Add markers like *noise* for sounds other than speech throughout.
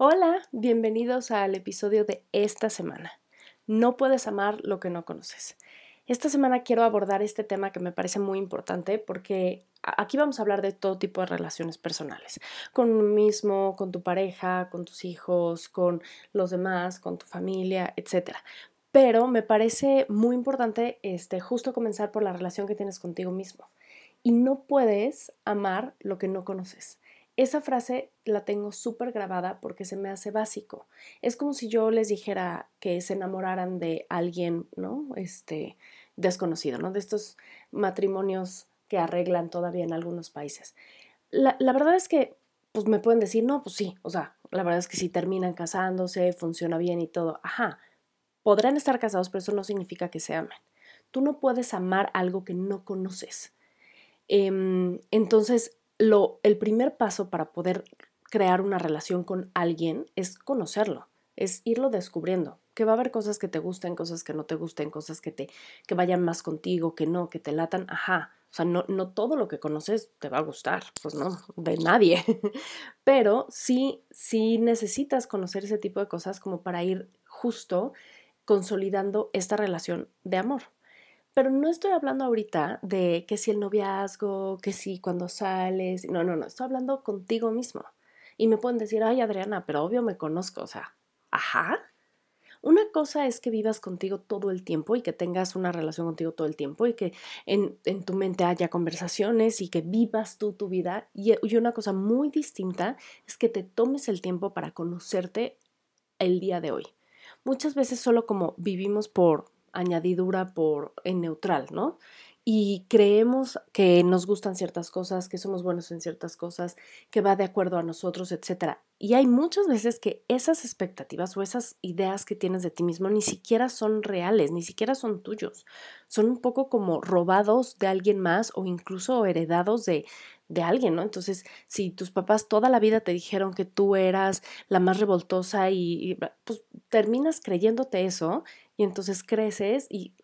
Hola, bienvenidos al episodio de esta semana. No puedes amar lo que no conoces. Esta semana quiero abordar este tema que me parece muy importante porque aquí vamos a hablar de todo tipo de relaciones personales, con uno mismo, con tu pareja, con tus hijos, con los demás, con tu familia, etc. Pero me parece muy importante este, justo comenzar por la relación que tienes contigo mismo. Y no puedes amar lo que no conoces. Esa frase la tengo súper grabada porque se me hace básico. Es como si yo les dijera que se enamoraran de alguien, ¿no? Este, desconocido, ¿no? De estos matrimonios que arreglan todavía en algunos países. La, la verdad es que, pues me pueden decir, no, pues sí, o sea, la verdad es que si terminan casándose, funciona bien y todo, ajá, podrán estar casados, pero eso no significa que se amen. Tú no puedes amar algo que no conoces. Em, entonces, lo, el primer paso para poder crear una relación con alguien es conocerlo, es irlo descubriendo, que va a haber cosas que te gusten, cosas que no te gusten, cosas que te que vayan más contigo, que no, que te latan, ajá. O sea, no, no todo lo que conoces te va a gustar, pues no, de nadie. *laughs* Pero sí, sí necesitas conocer ese tipo de cosas como para ir justo consolidando esta relación de amor. Pero no estoy hablando ahorita de que si el noviazgo, que si cuando sales, no, no, no, estoy hablando contigo mismo. Y me pueden decir, ay Adriana, pero obvio me conozco, o sea, ajá. Una cosa es que vivas contigo todo el tiempo y que tengas una relación contigo todo el tiempo y que en, en tu mente haya conversaciones y que vivas tú tu vida. Y, y una cosa muy distinta es que te tomes el tiempo para conocerte el día de hoy. Muchas veces solo como vivimos por añadidura por en neutral, ¿no? Y creemos que nos gustan ciertas cosas, que somos buenos en ciertas cosas, que va de acuerdo a nosotros, etc. Y hay muchas veces que esas expectativas o esas ideas que tienes de ti mismo ni siquiera son reales, ni siquiera son tuyos. Son un poco como robados de alguien más o incluso heredados de, de alguien, ¿no? Entonces, si tus papás toda la vida te dijeron que tú eras la más revoltosa y, y pues terminas creyéndote eso y entonces creces y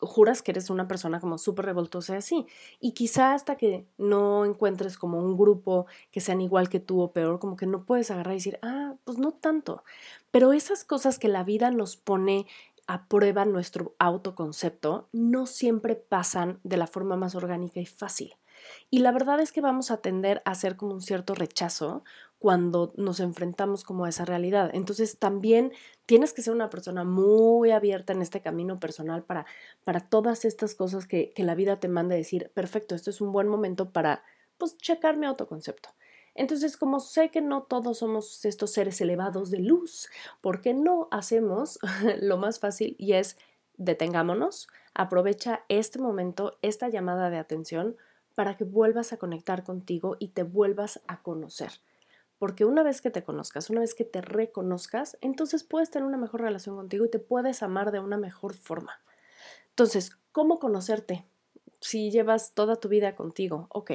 juras que eres una persona como súper revoltosa así. Y quizá hasta que no encuentres como un grupo que sean igual que tú o peor, como que no puedes agarrar y decir, ah, pues no tanto. Pero esas cosas que la vida nos pone a prueba nuestro autoconcepto no siempre pasan de la forma más orgánica y fácil. Y la verdad es que vamos a tender a hacer como un cierto rechazo cuando nos enfrentamos como a esa realidad. Entonces también tienes que ser una persona muy abierta en este camino personal para, para todas estas cosas que, que la vida te manda decir, perfecto, esto es un buen momento para pues checar mi autoconcepto. Entonces, como sé que no todos somos estos seres elevados de luz, ¿por qué no hacemos *laughs* lo más fácil y es detengámonos, aprovecha este momento, esta llamada de atención para que vuelvas a conectar contigo y te vuelvas a conocer. Porque una vez que te conozcas, una vez que te reconozcas, entonces puedes tener una mejor relación contigo y te puedes amar de una mejor forma. Entonces, ¿cómo conocerte? Si llevas toda tu vida contigo, ok.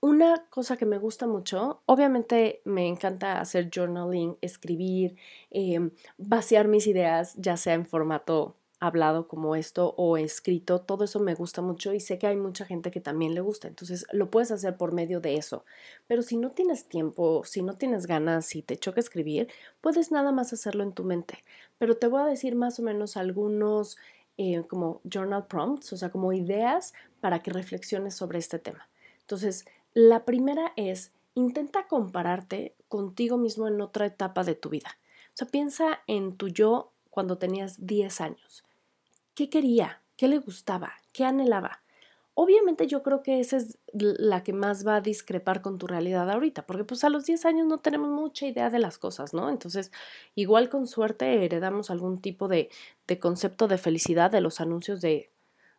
Una cosa que me gusta mucho, obviamente me encanta hacer journaling, escribir, eh, vaciar mis ideas, ya sea en formato hablado como esto o escrito, todo eso me gusta mucho y sé que hay mucha gente que también le gusta, entonces lo puedes hacer por medio de eso. Pero si no tienes tiempo, si no tienes ganas, si te choca escribir, puedes nada más hacerlo en tu mente. Pero te voy a decir más o menos algunos eh, como journal prompts, o sea, como ideas para que reflexiones sobre este tema. Entonces, la primera es, intenta compararte contigo mismo en otra etapa de tu vida. O sea, piensa en tu yo cuando tenías 10 años. ¿Qué quería? ¿Qué le gustaba? ¿Qué anhelaba? Obviamente yo creo que esa es la que más va a discrepar con tu realidad ahorita, porque pues a los 10 años no tenemos mucha idea de las cosas, ¿no? Entonces, igual con suerte heredamos algún tipo de, concepto de felicidad de los anuncios de,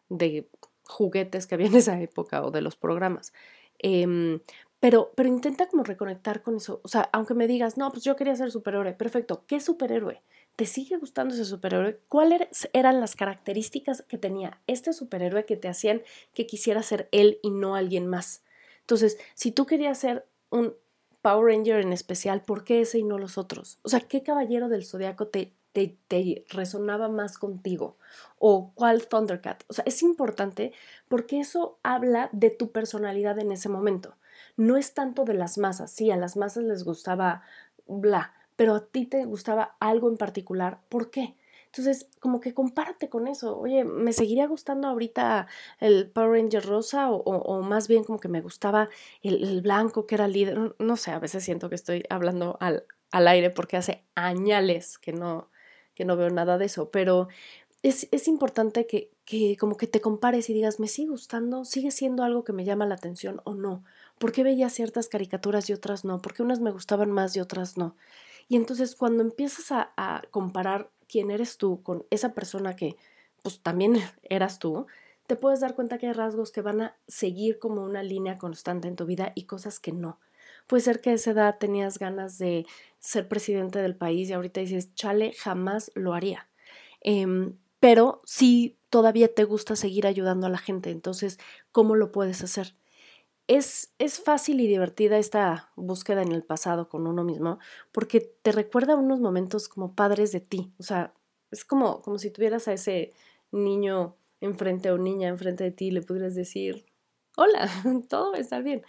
de, juguetes que había en esa época o de los programas. Eh, pero, pero intenta como reconectar con eso. O sea, aunque me digas, no, pues yo quería ser superhéroe, perfecto, ¿qué superhéroe? ¿Te sigue gustando ese superhéroe? ¿Cuáles eran las características que tenía este superhéroe que te hacían que quisiera ser él y no alguien más? Entonces, si tú querías ser un Power Ranger en especial, ¿por qué ese y no los otros? O sea, ¿qué caballero del zodiaco te, te, te, resonaba más contigo? ¿O cuál Thundercat? O sea, es importante porque eso habla de tu personalidad en ese momento. No es tanto de las masas. Sí, a las masas les gustaba bla, pero a ti te gustaba algo en particular, ¿por qué? Entonces, como que compárate con eso. Oye, ¿me seguiría gustando ahorita el Power Ranger rosa o, más bien como que me gustaba el, blanco que era líder? No sé, a veces siento que estoy hablando al, al aire porque hace añales que no, que no veo nada de eso, pero es, es importante que, que como que te compares y digas, ¿me sigue gustando? ¿Sigue siendo algo que me llama la atención o no? ¿Por qué veía ciertas caricaturas y otras no? ¿Por qué unas me gustaban más y otras no? Y entonces cuando empiezas a, comparar quién eres tú con esa persona que pues también *laughs* eras tú, te puedes dar cuenta que hay rasgos que van a seguir como una línea constante en tu vida y cosas que no. Puede ser que a esa edad tenías ganas de ser presidente del país y ahorita dices, chale, jamás lo haría. Em, pero sí todavía te gusta seguir ayudando a la gente, entonces, ¿cómo lo puedes hacer? Es, es, fácil y divertida esta búsqueda en el pasado con uno mismo porque te recuerda unos momentos como padres de ti. O sea, es como, como si tuvieras a ese niño enfrente o niña enfrente de ti y le pudieras decir, hola, *laughs* todo va a estar bien.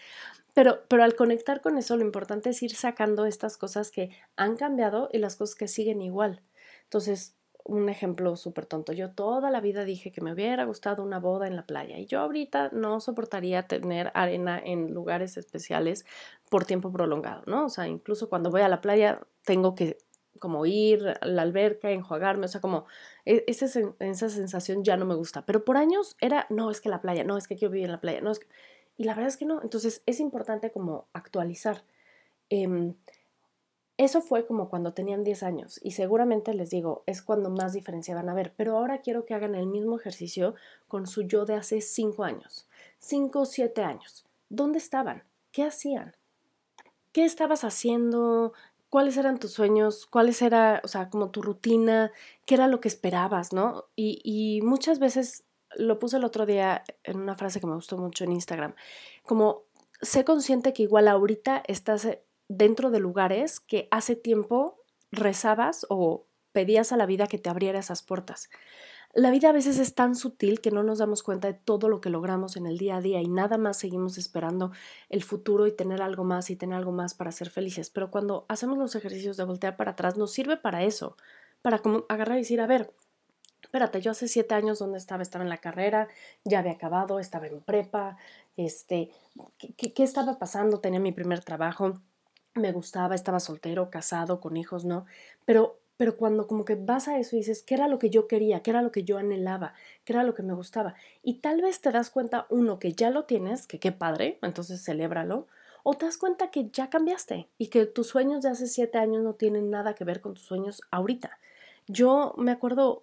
Pero, pero al conectar con eso, lo importante es ir sacando estas cosas que han cambiado y las cosas que siguen igual. Entonces, un ejemplo súper tonto. Yo toda la vida dije que me hubiera gustado una boda en la playa y yo ahorita no soportaría tener arena en lugares especiales por tiempo prolongado, ¿no? O sea, incluso cuando voy a la playa tengo que como ir a la alberca, enjuagarme, o sea, como e, esa, esa sensación ya no me gusta. Pero por años era, no, es que la playa, no, es que quiero vivir en la playa, no, es que... Y la verdad es que no. Entonces es importante como actualizar. Eh, eso fue como cuando tenían 10 años y seguramente les digo, es cuando más diferencia van a ver, pero ahora quiero que hagan el mismo ejercicio con su yo de hace 5 años, 5 o 7 años. ¿Dónde estaban? ¿Qué hacían? ¿Qué estabas haciendo? ¿Cuáles eran tus sueños? ¿Cuáles era, o sea, como tu rutina? ¿Qué era lo que esperabas, no? Y, y muchas veces lo puse el otro día en una frase que me gustó mucho en Instagram, como sé consciente que igual ahorita estás dentro de lugares que hace tiempo rezabas o pedías a la vida que te abriera esas puertas. La vida a veces es tan sutil que no nos damos cuenta de todo lo que logramos en el día a día y nada más seguimos esperando el futuro y tener algo más y tener algo más para ser felices. Pero cuando hacemos los ejercicios de voltear para atrás, nos sirve para eso, para como agarrar y decir, a ver, espérate, yo hace siete años donde estaba, estaba en la carrera, ya había acabado, estaba en prepa, este, ¿qué, qué estaba pasando? Tenía mi primer trabajo me gustaba, estaba soltero, casado, con hijos, ¿no? Pero, pero cuando como que vas a eso y dices, ¿qué era lo que yo quería? ¿Qué era lo que yo anhelaba? ¿Qué era lo que me gustaba? Y tal vez te das cuenta, uno, que ya lo tienes, que qué padre, entonces celébralo, o te das cuenta que ya cambiaste y que tus sueños de hace siete años no tienen nada que ver con tus sueños ahorita. Yo me acuerdo,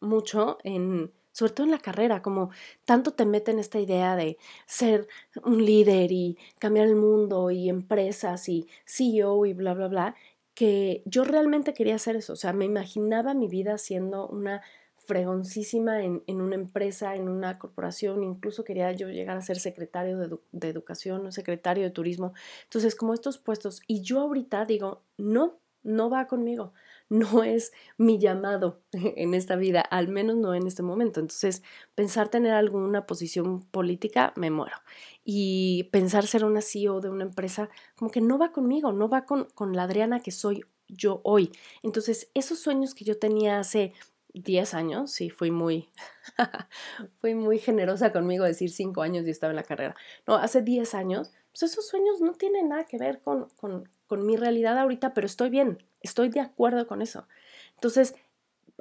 mucho en sobre todo en la carrera, como tanto te meten esta idea de ser un líder y cambiar el mundo y empresas y CEO y bla, bla, bla, que yo realmente quería hacer eso, o sea, me imaginaba mi vida siendo una fregoncísima en, una empresa, en una corporación, incluso quería yo llegar a ser secretario de, de educación, secretario de turismo. Entonces, como estos puestos, y yo ahorita digo, no, no va conmigo no es mi llamado *laughs* en esta vida, al menos no en este momento. Entonces, pensar tener alguna posición política, me muero. Y pensar ser una CEO de una empresa, como que no va conmigo, no va con, con la Adriana que soy yo hoy. Entonces, esos sueños que yo tenía hace 10 años, sí, fui muy, *laughs* fui muy generosa conmigo decir 5 años y estaba en la carrera. No, hace 10 años, pues esos sueños no tienen nada que ver con, con, con mi realidad ahorita, pero estoy bien, estoy de acuerdo con eso. Entonces,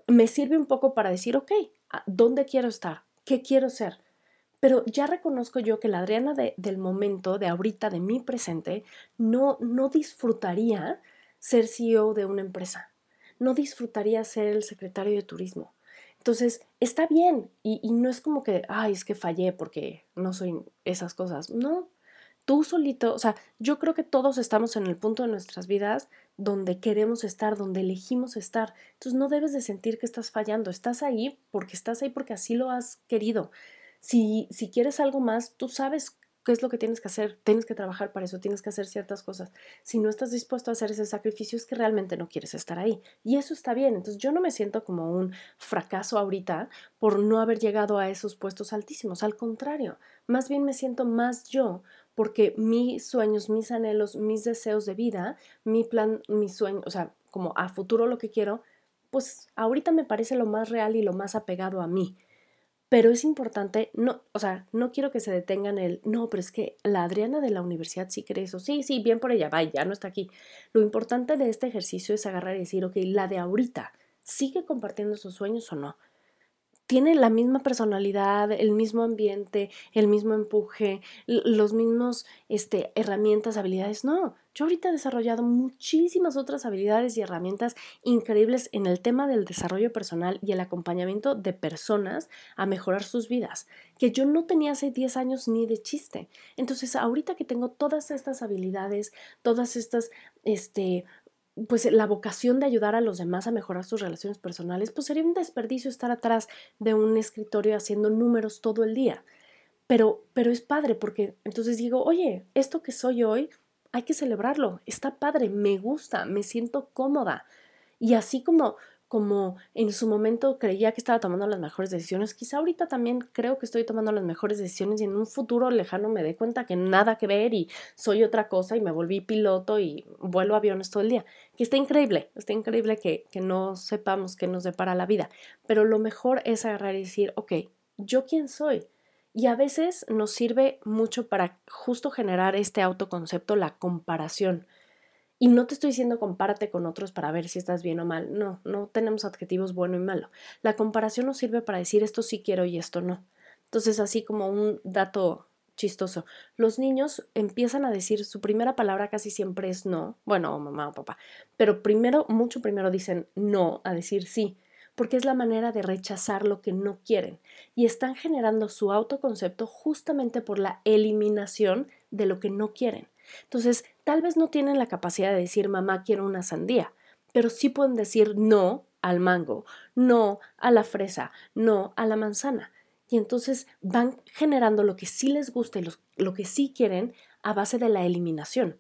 me sirve un poco para decir, ok, ¿dónde quiero estar? ¿Qué quiero ser? Pero ya reconozco yo que la Adriana del momento, de ahorita, de mi presente, no, no disfrutaría ser CEO de una empresa. No disfrutaría ser el secretario de turismo. Entonces, está bien y, y no es como que, ay, es que fallé porque no soy esas cosas. No, tú solito, o sea, yo creo que todos estamos en el punto de nuestras vidas donde queremos estar, donde elegimos estar. Entonces no debes de sentir que estás fallando, estás ahí porque estás ahí porque así lo has querido. Si, si quieres algo más, tú sabes qué es lo que tienes que hacer, tienes que trabajar para eso, tienes que hacer ciertas cosas. Si no estás dispuesto a hacer ese sacrificio es que realmente no quieres estar ahí. Y eso está bien. Entonces yo no me siento como un fracaso ahorita por no haber llegado a esos puestos altísimos. Al contrario, más bien me siento más yo porque mis sueños, mis anhelos, mis deseos de vida, mi plan, mi sueño, o sea, como a futuro lo que quiero, pues ahorita me parece lo más real y lo más apegado a mí. Pero es importante, no, o sea, no quiero que se detengan el, no, pero es que la Adriana de la universidad sí cree eso. Sí, sí, bien por ella, va, ya no está aquí. Lo importante de este ejercicio es agarrar y decir, ok, la de ahorita, ¿sigue compartiendo sus sueños o no? Tiene la misma personalidad, el mismo ambiente, el mismo empuje, los mismos este, herramientas, habilidades. No, yo ahorita he desarrollado muchísimas otras habilidades y herramientas increíbles en el tema del desarrollo personal y el acompañamiento de personas a mejorar sus vidas, que yo no tenía hace 10 años ni de chiste. Entonces, ahorita que tengo todas estas habilidades, todas estas este, pues la vocación de ayudar a los demás a mejorar sus relaciones personales, pues sería un desperdicio estar atrás de un escritorio haciendo números todo el día. Pero, pero es padre porque entonces digo, oye, esto que soy hoy, hay que celebrarlo, está padre, me gusta, me siento cómoda. Y así como como en su momento creía que estaba tomando las mejores decisiones, quizá ahorita también creo que estoy tomando las mejores decisiones y en un futuro lejano me dé cuenta que nada que ver y soy otra cosa y me volví piloto y vuelo aviones todo el día. Que está increíble, está increíble que, que no sepamos qué nos depara la vida, pero lo mejor es agarrar y decir, ok, ¿yo quién soy? Y a veces nos sirve mucho para justo generar este autoconcepto, la comparación. Y no te estoy diciendo compárate con otros para ver si estás bien o mal. No, no tenemos adjetivos bueno y malo. La comparación nos sirve para decir esto sí quiero y esto no. Entonces, así como un dato chistoso, los niños empiezan a decir su primera palabra casi siempre es no, bueno, mamá o papá, pero primero, mucho primero dicen no a decir sí, porque es la manera de rechazar lo que no quieren y están generando su autoconcepto justamente por la eliminación de lo que no quieren. Entonces, tal vez no tienen la capacidad de decir, mamá, quiero una sandía, pero sí pueden decir no al mango, no a la fresa, no a la manzana. Y entonces van generando lo que sí les gusta y lo que sí quieren a base de la eliminación.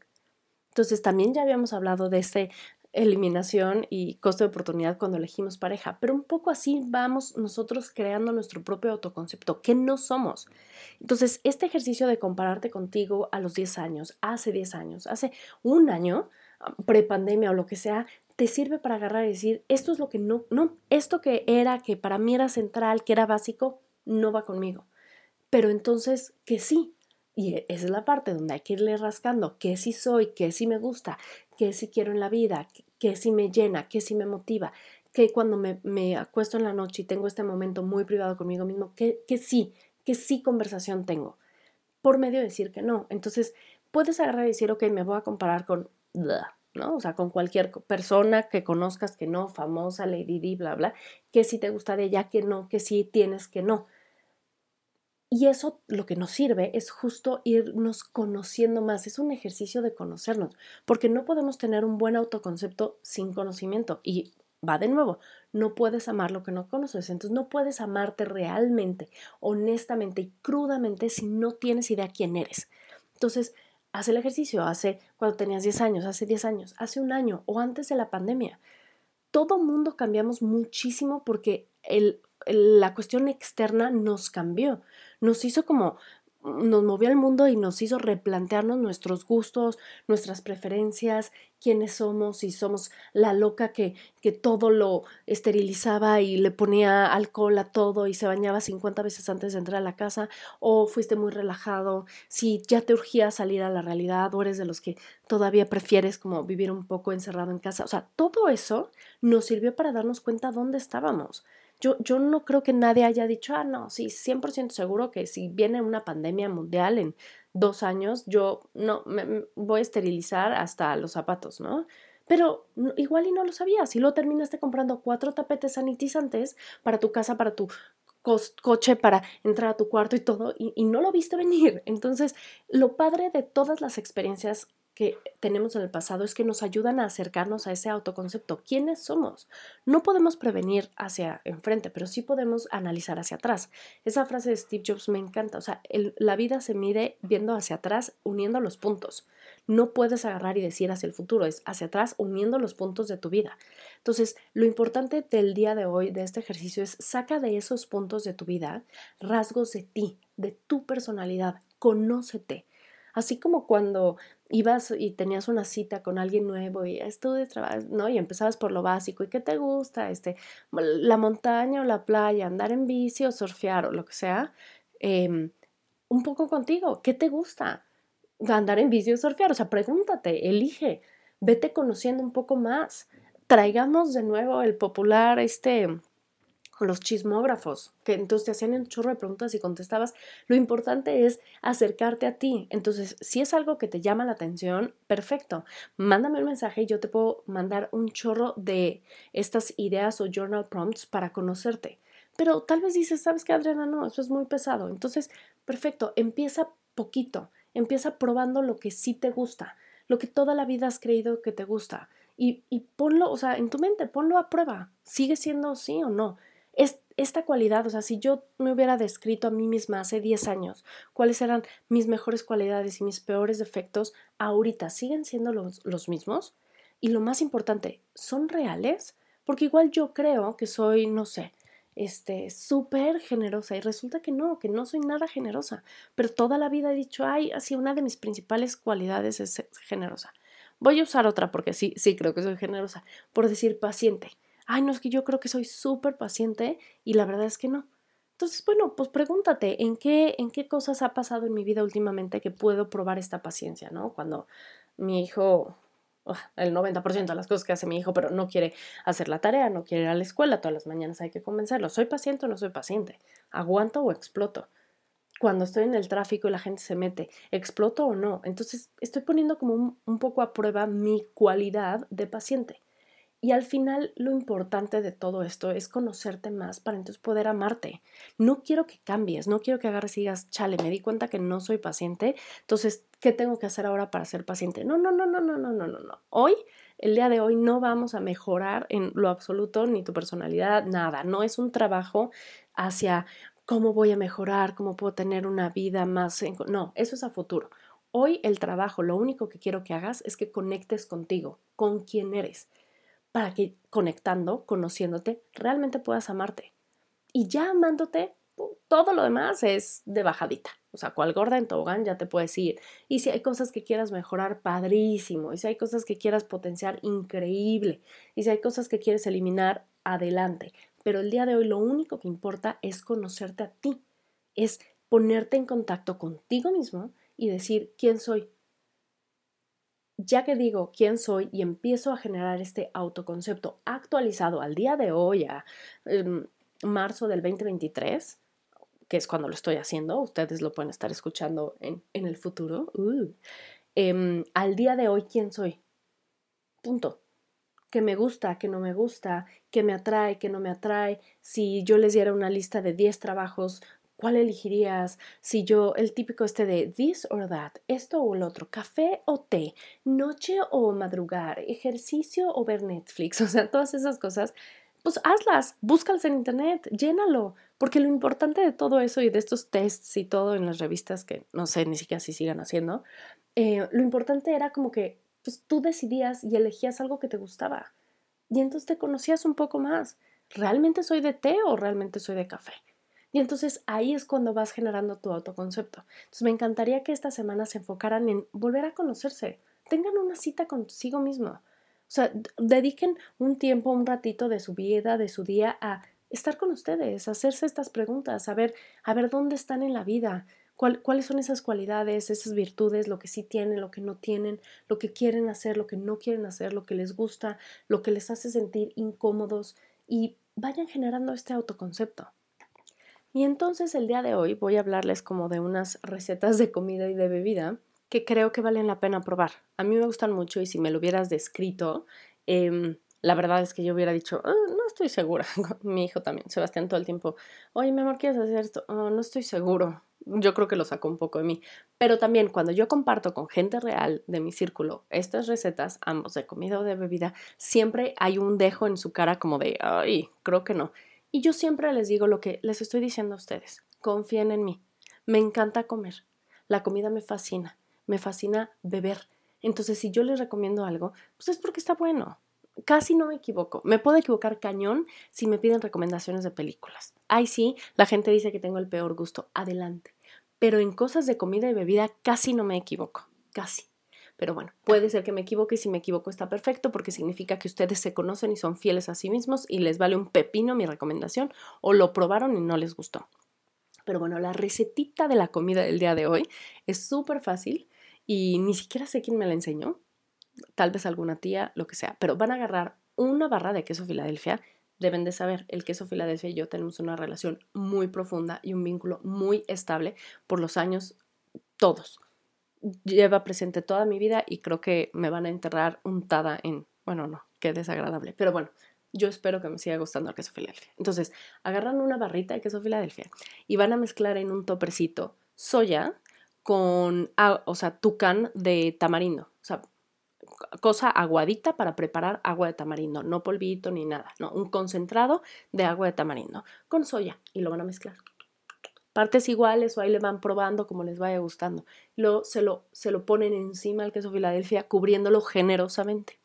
Entonces también ya habíamos hablado de este eliminación y costo de oportunidad cuando elegimos pareja, pero un poco así vamos nosotros creando nuestro propio autoconcepto, que no somos. Entonces, este ejercicio de compararte contigo a los 10 años, hace 10 años, hace un año, prepandemia o lo que sea, te sirve para agarrar y decir, esto es lo que no, no, esto que era, que para mí era central, que era básico, no va conmigo. Pero entonces, que sí, y esa es la parte donde hay que irle rascando, qué sí soy, qué sí me gusta, qué sí quiero en la vida, qué sí me llena, qué sí me motiva, que cuando me, me, acuesto en la noche y tengo este momento muy privado conmigo mismo, que, que sí, que sí conversación tengo, por medio de decir que no. Entonces, puedes agarrar y decir, ok, me voy a comparar con, ¿no? O sea, con cualquier persona que conozcas que no, famosa, Lady Di, bla, bla, que sí te gusta de ella, que no, que sí tienes que no. Y eso lo que nos sirve es justo irnos conociendo más, es un ejercicio de conocernos, porque no podemos tener un buen autoconcepto sin conocimiento. Y va de nuevo, no puedes amar lo que no conoces, entonces no puedes amarte realmente, honestamente y crudamente si no tienes idea quién eres. Entonces, haz el ejercicio, hace cuando tenías 10 años, hace 10 años, hace un año o antes de la pandemia. Todo mundo cambiamos muchísimo porque el la cuestión externa nos cambió, nos hizo como nos movió al mundo y nos hizo replantearnos nuestros gustos, nuestras preferencias, quiénes somos, si somos la loca que, que todo lo esterilizaba y le ponía alcohol a todo y se bañaba 50 veces antes de entrar a la casa, o fuiste muy relajado, si ya te urgía salir a la realidad o eres de los que todavía prefieres como vivir un poco encerrado en casa. O sea, todo eso nos sirvió para darnos cuenta dónde estábamos. Yo, yo no creo que nadie haya dicho, ah, no, sí, 100% seguro que si viene una pandemia mundial en dos años, yo no me, voy a esterilizar hasta los zapatos, ¿no? Pero igual y no lo sabías y lo terminaste comprando cuatro tapetes sanitizantes para tu casa, para tu coche, para entrar a tu cuarto y todo, y no lo viste venir. Entonces, lo padre de todas las experiencias que tenemos en el pasado es que nos ayudan a acercarnos a ese autoconcepto. ¿Quiénes somos? No podemos prevenir hacia enfrente, pero sí podemos analizar hacia atrás. Esa frase de Steve Jobs me encanta. O sea, la vida se mide viendo hacia atrás, uniendo los puntos. No puedes agarrar y decir hacia el futuro, es hacia atrás, uniendo los puntos de tu vida. Entonces, lo importante del día de hoy, de este ejercicio, es saca de esos puntos de tu vida rasgos de ti, de tu personalidad, conócete Así como cuando ibas y tenías una cita con alguien nuevo y esto de trabajo, ¿no? Y empezabas por lo básico, ¿y qué te gusta? Este, la montaña o la playa, andar en bici o surfear o lo que sea. Em, un poco contigo, ¿qué te gusta? Andar en bici o surfear, o sea, pregúntate, elige, vete conociendo un poco más. Traigamos de nuevo el popular, este, los chismógrafos, que entonces te hacían un chorro de preguntas y contestabas. Lo importante es acercarte a ti. Entonces, si es algo que te llama la atención, perfecto. Mándame un mensaje y yo te puedo mandar un chorro de estas ideas o journal prompts para conocerte. Pero tal vez dices, ¿sabes qué, Adriana? No, eso es muy pesado. Entonces, perfecto, empieza poquito. Empieza probando lo que sí te gusta, lo que toda la vida has creído que te gusta. Y, y ponlo, o sea, en tu mente, ponlo a prueba. ¿Sigue siendo sí o no? Es, esta cualidad, o sea, si yo me hubiera descrito a mí misma hace 10 años cuáles eran mis mejores cualidades y mis peores defectos, ahorita siguen siendo los, los mismos. Y lo más importante, ¿son reales? Porque igual yo creo que soy, no sé, este, súper generosa y resulta que no, que no soy nada generosa, pero toda la vida he dicho, ay, así una de mis principales cualidades es generosa. Voy a usar otra porque sí, sí creo que soy generosa, por decir paciente ay, no es que yo creo que soy súper paciente y la verdad es que no. Entonces, bueno, pues pregúntate en qué, en qué cosas ha pasado en mi vida últimamente que puedo probar esta paciencia, ¿no? Cuando mi hijo, el 90% de las cosas que hace mi hijo, pero no quiere hacer la tarea, no quiere ir a la escuela, todas las mañanas hay que convencerlo. ¿Soy paciente o no soy paciente? ¿Aguanto o exploto? Cuando estoy en el tráfico y la gente se mete, ¿exploto o no? Entonces, estoy poniendo como un poco a prueba mi cualidad de paciente. Y al final lo importante de todo esto es conocerte más para entonces poder amarte. No quiero que cambies, no quiero que agarres y digas, chale, me di cuenta que no soy paciente, entonces, ¿qué tengo que hacer ahora para ser paciente? No, no, no, no, no, no, no, no, no. Hoy, el día de hoy, no vamos a mejorar en lo absoluto ni tu personalidad, nada. No es un trabajo hacia cómo voy a mejorar, cómo puedo tener una vida más... No, eso es a futuro. Hoy el trabajo, lo único que quiero que hagas es que conectes contigo, con quién eres para que conectando, conociéndote, realmente puedas amarte. Y ya amándote, todo lo demás es de bajadita. O sea, cual gorda en tobogán ya te puedes ir. Y si hay cosas que quieras mejorar, padrísimo. Y si hay cosas que quieras potenciar, increíble. Y si hay cosas que quieres eliminar, adelante. Pero el día de hoy lo único que importa es conocerte a ti. Es ponerte en contacto contigo mismo y decir quién soy, ya que digo quién soy y empiezo a generar este autoconcepto actualizado al día de hoy, a em, marzo del 2023, que es cuando lo estoy haciendo, ustedes lo pueden estar escuchando en, el futuro, uh, em, al día de hoy quién soy. Punto. Que me gusta, que no me gusta, que me atrae, que no me atrae. Si yo les diera una lista de 10 trabajos ¿Cuál elegirías? Si yo, el típico este de this or that, esto o el otro, café o té, noche o madrugar, ejercicio o ver Netflix, *laughs* o sea, todas esas cosas, pues hazlas, búscalas en internet, llénalo, porque lo importante de todo eso y de estos tests y todo en las revistas que no sé ni siquiera si sigan haciendo, eh, lo importante era como que pues, tú decidías y elegías algo que te gustaba. Y entonces te conocías un poco más. ¿Realmente soy de té o realmente soy de café? Y entonces ahí es cuando vas generando tu autoconcepto. Entonces me encantaría que esta semana se enfocaran en volver a conocerse. Tengan una cita consigo mismo. O sea, dediquen un tiempo, un ratito de su vida, de su día a estar con ustedes, hacerse estas preguntas, a ver, a ver dónde están en la vida, cuáles son esas cualidades, esas virtudes, lo que sí tienen, lo que no tienen, lo que quieren hacer, lo que no quieren hacer, lo que les gusta, lo que les hace sentir incómodos y vayan generando este autoconcepto. Y entonces el día de hoy voy a hablarles como de unas recetas de comida y de bebida que creo que valen la pena probar. A mí me gustan mucho y si me lo hubieras descrito, em, la verdad es que yo hubiera dicho, ah, no estoy segura. *laughs* Mi hijo también, Sebastián, todo el tiempo, oye, mi amor, ¿quieres hacer esto? Oh, no estoy seguro. Yo creo que lo sacó un poco de mí. Pero también cuando yo comparto con gente real de mi círculo estas recetas, ambos de comida o de bebida, siempre hay un dejo en su cara como de, ay, creo que no. Y yo siempre les digo lo que les estoy diciendo a ustedes. Confíen en mí. Me encanta comer. La comida me fascina. Me fascina beber. Entonces, si yo les recomiendo algo, pues es porque está bueno. Casi no me equivoco. Me puedo equivocar cañón si me piden recomendaciones de películas. Ay, sí, la gente dice que tengo el peor gusto. Adelante. pero en cosas de comida y bebida casi no me equivoco, casi. Pero bueno, puede ser que me equivoque y si me equivoco está perfecto porque significa que ustedes se conocen y son fieles a sí mismos y les vale un pepino mi recomendación o lo probaron y no les gustó. Pero bueno, la recetita de la comida del día de hoy es súper fácil y ni siquiera sé quién me la enseñó, tal vez alguna tía, lo que sea, pero van a agarrar una barra de queso Filadelfia. Deben de saber, el queso Filadelfia y yo tenemos una relación muy profunda y un vínculo muy estable por los años todos lleva presente toda mi vida y creo que me van a enterrar untada en, bueno, no, qué desagradable, pero bueno, yo espero que me siga gustando el queso Filadelfia. Entonces, agarran una barrita de queso Filadelfia y van a mezclar en un topercito soya con, o sea, tucán de tamarindo, o sea, cosa aguadita para preparar agua de tamarindo, no polvito ni nada, no, un concentrado de agua de tamarindo con soya y lo van a mezclar partes iguales o ahí le van probando como les vaya gustando. Luego se lo, se lo ponen encima al queso Filadelfia cubriéndolo generosamente.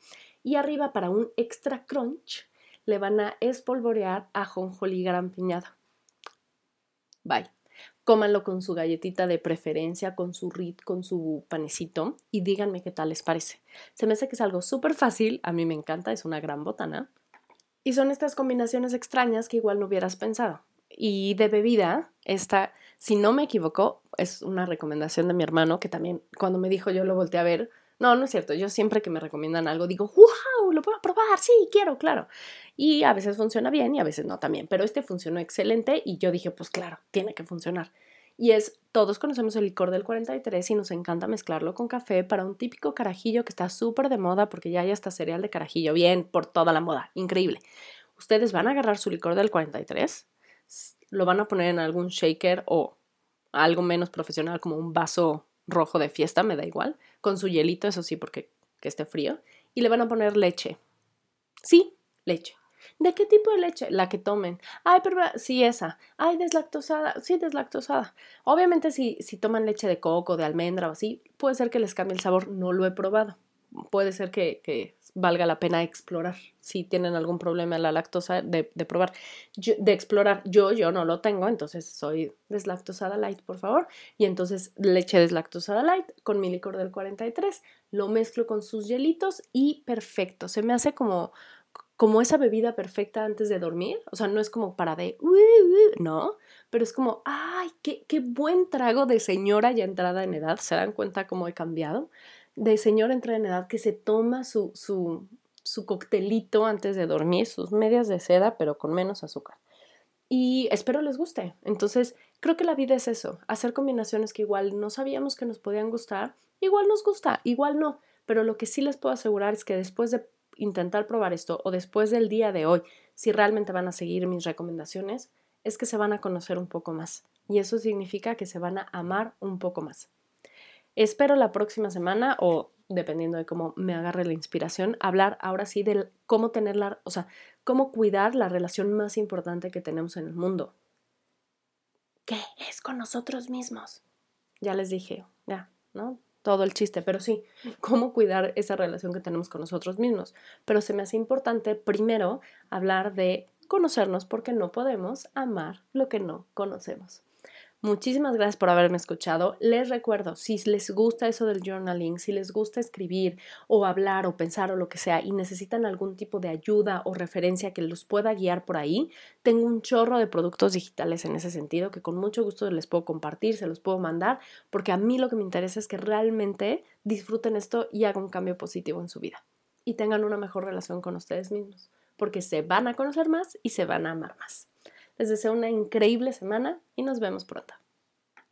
Y arriba para un extra crunch le van a espolvorear ajonjolí gran piñado. Bye. Cómanlo con su galletita de preferencia, con su rit, con su panecito y díganme qué tal les parece. Se me hace que es algo súper fácil, a mí me encanta, es una gran botana. Y son estas combinaciones extrañas que igual no hubieras pensado. Y de bebida, esta, si no me equivoco, es una recomendación de mi hermano que también cuando me dijo yo lo volteé a ver. No, no es cierto. Yo siempre que me recomiendan algo digo, wow, lo puedo probar, sí, quiero, claro. Y a veces funciona bien y a veces no también. Pero este funcionó excelente y yo dije, pues claro, tiene que funcionar. Y es, todos conocemos el licor del 43 y nos encanta mezclarlo con café para un típico carajillo que está súper de moda porque ya hay hasta cereal de carajillo, bien, por toda la moda, increíble. Ustedes van a agarrar su licor del 43, lo van a poner en algún shaker o algo menos profesional como un vaso rojo de fiesta, me da igual, con su hielito, eso sí, porque que esté frío, y le van a poner leche. Sí, leche. ¿De qué tipo de leche? La que tomen. Ay, pero sí, esa. Ay, deslactosada. Sí, deslactosada. Obviamente, si, si toman leche de coco, de almendra o así, puede ser que les cambie el sabor. No lo he probado puede ser que, valga la pena explorar si tienen algún problema en la lactosa de, probar, de explorar. Yo, yo no lo tengo, entonces soy deslactosada light, por favor. Y entonces leche deslactosada light con mi licor del 43, lo mezclo con sus hielitos y perfecto. Se me hace como, como esa bebida perfecta antes de dormir. O sea, no es como para de, no, pero es como, ay, qué, qué buen trago de señora ya entrada en edad. ¿Se dan cuenta cómo he cambiado? De señor entra en edad que se toma su, su, su coctelito antes de dormir, sus medias de seda, pero con menos azúcar. Y espero les guste. Entonces, creo que la vida es eso, hacer combinaciones que igual no sabíamos que nos podían gustar, igual nos gusta, igual no, pero lo que sí les puedo asegurar es que después de intentar probar esto o después del día de hoy, si realmente van a seguir mis recomendaciones, es que se van a conocer un poco más. Y eso significa que se van a amar un poco más. Espero la próxima semana o dependiendo de cómo me agarre la inspiración, hablar ahora sí de cómo tener la, o sea, cómo cuidar la relación más importante que tenemos en el mundo. ¿Qué es con nosotros mismos? Ya les dije, ya, ¿no? Todo el chiste, pero sí, cómo cuidar esa relación que tenemos con nosotros mismos. Pero se me hace importante primero hablar de conocernos porque no podemos amar lo que no conocemos. Muchísimas gracias por haberme escuchado. Les recuerdo, si les gusta eso del journaling, si les gusta escribir o hablar o pensar o lo que sea y necesitan algún tipo de ayuda o referencia que los pueda guiar por ahí, tengo un chorro de productos digitales en ese sentido que con mucho gusto les puedo compartir, se los puedo mandar, porque a mí lo que me interesa es que realmente disfruten esto y hagan un cambio positivo en su vida y tengan una mejor relación con ustedes mismos, porque se van a conocer más y se van a amar más. Les deseo una increíble semana y nos vemos pronto.